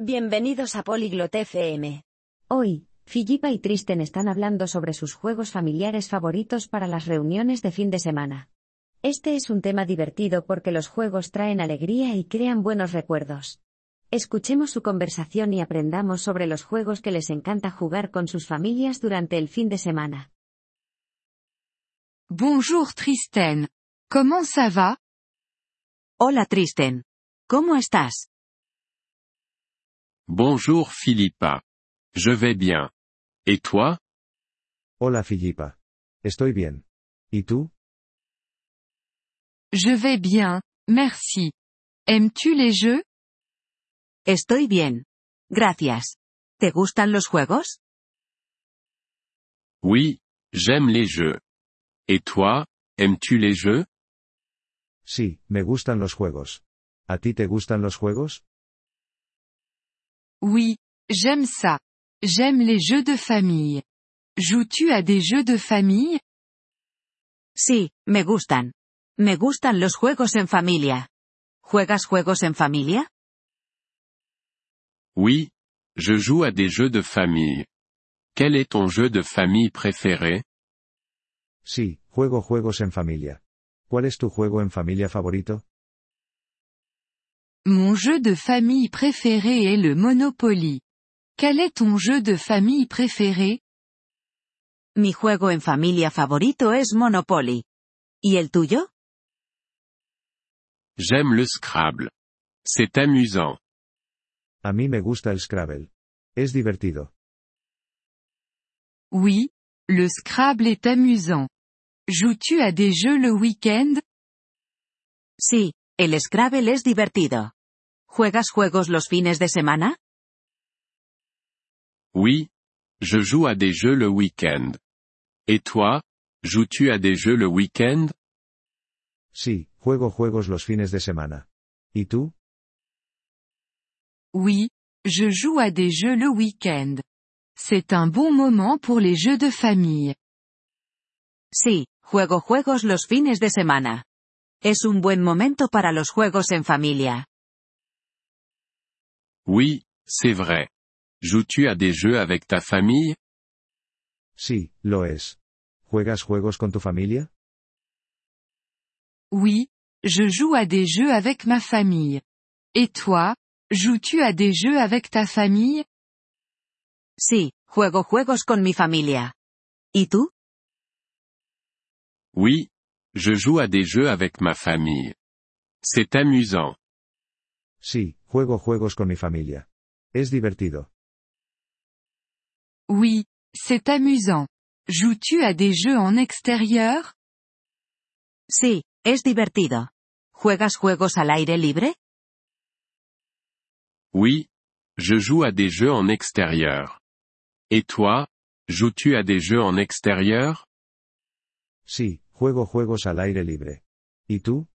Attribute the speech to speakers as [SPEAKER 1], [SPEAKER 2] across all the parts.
[SPEAKER 1] Bienvenidos a Polyglot FM.
[SPEAKER 2] Hoy, Filipa y Tristen están hablando sobre sus juegos familiares favoritos para las reuniones de fin de semana. Este es un tema divertido porque los juegos traen alegría y crean buenos recuerdos. Escuchemos su conversación y aprendamos sobre los juegos que les encanta jugar con sus familias durante el fin de semana.
[SPEAKER 3] Bonjour Tristen. Comment ça va?
[SPEAKER 1] Hola Tristen. ¿Cómo estás?
[SPEAKER 4] Bonjour Philippa. Je vais bien. Et toi?
[SPEAKER 5] Hola Filipa. Estoy bien. ¿Y tú?
[SPEAKER 3] Je vais bien, merci. Aimes-tu les jeux?
[SPEAKER 1] Estoy bien. Gracias. ¿Te gustan los juegos?
[SPEAKER 4] Oui, j'aime les jeux. Et toi, aimes-tu les jeux?
[SPEAKER 5] Sí, me gustan los juegos. ¿A ti te gustan los juegos?
[SPEAKER 3] Oui, j'aime ça. J'aime les jeux de famille. Joues-tu à des jeux de famille?
[SPEAKER 1] Sí, me gustan. Me gustan los juegos en familia. ¿Juegas juegos en familia?
[SPEAKER 4] Oui, je joue à des jeux de famille. Quel est ton jeu de famille préféré?
[SPEAKER 5] Sí, juego juegos en familia. ¿Cuál es tu juego en familia favorito?
[SPEAKER 3] Mon jeu de famille préféré est le Monopoly. Quel est ton jeu de famille préféré?
[SPEAKER 1] Mi juego en familia favorito es Monopoly. ¿Y el tuyo?
[SPEAKER 4] J'aime le Scrabble. C'est amusant.
[SPEAKER 5] A mí me gusta el Scrabble. Es divertido.
[SPEAKER 3] Oui, le Scrabble est amusant. Joues-tu à des jeux le week-end?
[SPEAKER 1] Sí, el Scrabble es divertido. ¿Juegas juegos los fines de semana?
[SPEAKER 4] Oui, je joue à des jeux le week-end. Et toi, joues-tu à des jeux le week-end?
[SPEAKER 5] Sí, juego juegos los fines de semana. ¿Y tú?
[SPEAKER 3] Oui, je joue à des jeux le week-end. C'est un bon moment pour les jeux de famille.
[SPEAKER 1] Sí, juego juegos los fines de semana. Es un buen momento para los juegos en familia.
[SPEAKER 4] Oui, c'est vrai. Joues-tu à des jeux avec ta famille?
[SPEAKER 5] Sí, lo es. ¿Juegas juegos con tu familia?
[SPEAKER 3] Oui, je joue à des jeux avec ma famille. Et toi, joues-tu à des jeux avec ta famille?
[SPEAKER 1] Sí, juego juegos con mi familia. ¿Y tú?
[SPEAKER 4] Oui, je joue à des jeux avec ma famille. C'est amusant.
[SPEAKER 5] Sí, juego juegos con mi familia. Es divertido.
[SPEAKER 3] Oui, c'est amusant. Joues-tu à des jeux en extérieur?
[SPEAKER 1] Sí, es divertido. ¿Juegas juegos al aire libre?
[SPEAKER 4] Oui, je joue à des jeux en extérieur. Et toi, joues-tu à des jeux en extérieur?
[SPEAKER 5] Sí, juego juegos al aire libre. ¿Y tú?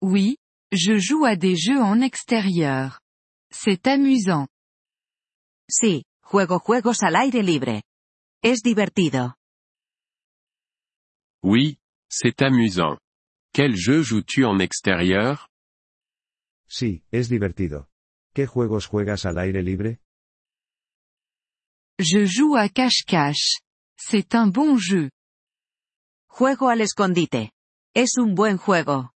[SPEAKER 3] Oui, je joue à des jeux en extérieur. C'est amusant.
[SPEAKER 1] Sí, juego juegos al aire libre. Es divertido.
[SPEAKER 4] Oui, c'est amusant. Quel jeu joues-tu en extérieur?
[SPEAKER 5] Sí, es divertido. ¿Qué juegos juegas al aire libre?
[SPEAKER 3] Je joue à cache-cache. C'est un bon jeu.
[SPEAKER 1] Juego al escondite. Es un buen juego.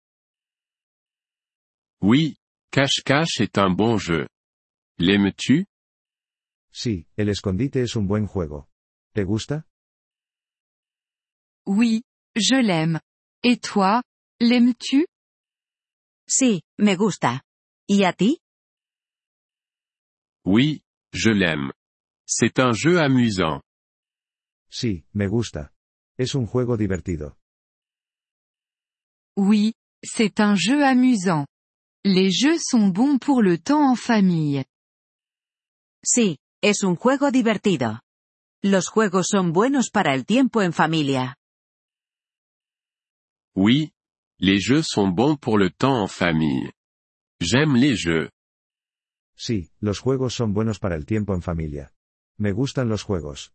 [SPEAKER 4] Oui, cache-cache est un bon jeu. L'aimes-tu?
[SPEAKER 5] Sí, el escondite es un buen juego. ¿Te gusta?
[SPEAKER 3] Oui, je l'aime. Et toi, l'aimes-tu?
[SPEAKER 1] Sí, me gusta. ¿Y a ti?
[SPEAKER 4] Oui, je l'aime. C'est un jeu amusant.
[SPEAKER 5] Sí, me gusta. Es un juego divertido.
[SPEAKER 3] Oui, c'est un jeu amusant. Les jeux sont bons pour le temps en famille.
[SPEAKER 1] Sí, es un juego divertido. Los juegos son buenos para el tiempo en familia.
[SPEAKER 4] Oui, les jeux sont bons pour le temps en famille. J'aime les jeux.
[SPEAKER 5] Sí, los juegos son buenos para el tiempo en familia. Me gustan los juegos.